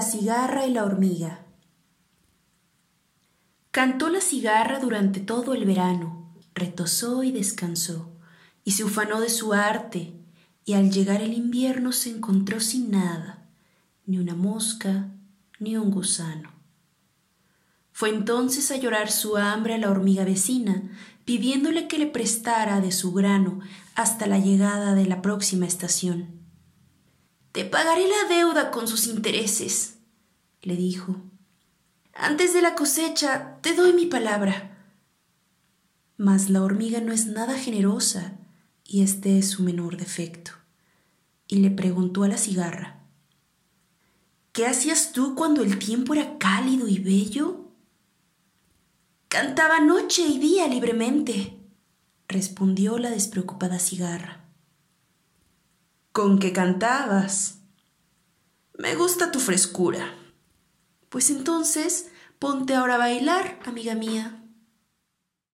cigarra y la hormiga. Cantó la cigarra durante todo el verano, retosó y descansó, y se ufanó de su arte, y al llegar el invierno se encontró sin nada, ni una mosca, ni un gusano. Fue entonces a llorar su hambre a la hormiga vecina, pidiéndole que le prestara de su grano hasta la llegada de la próxima estación. Te pagaré la deuda con sus intereses, le dijo. Antes de la cosecha te doy mi palabra. Mas la hormiga no es nada generosa y este es su menor defecto. Y le preguntó a la cigarra, ¿Qué hacías tú cuando el tiempo era cálido y bello? Cantaba noche y día libremente, respondió la despreocupada cigarra. ¿Con qué cantabas? Me gusta tu frescura. Pues entonces ponte ahora a bailar, amiga mía.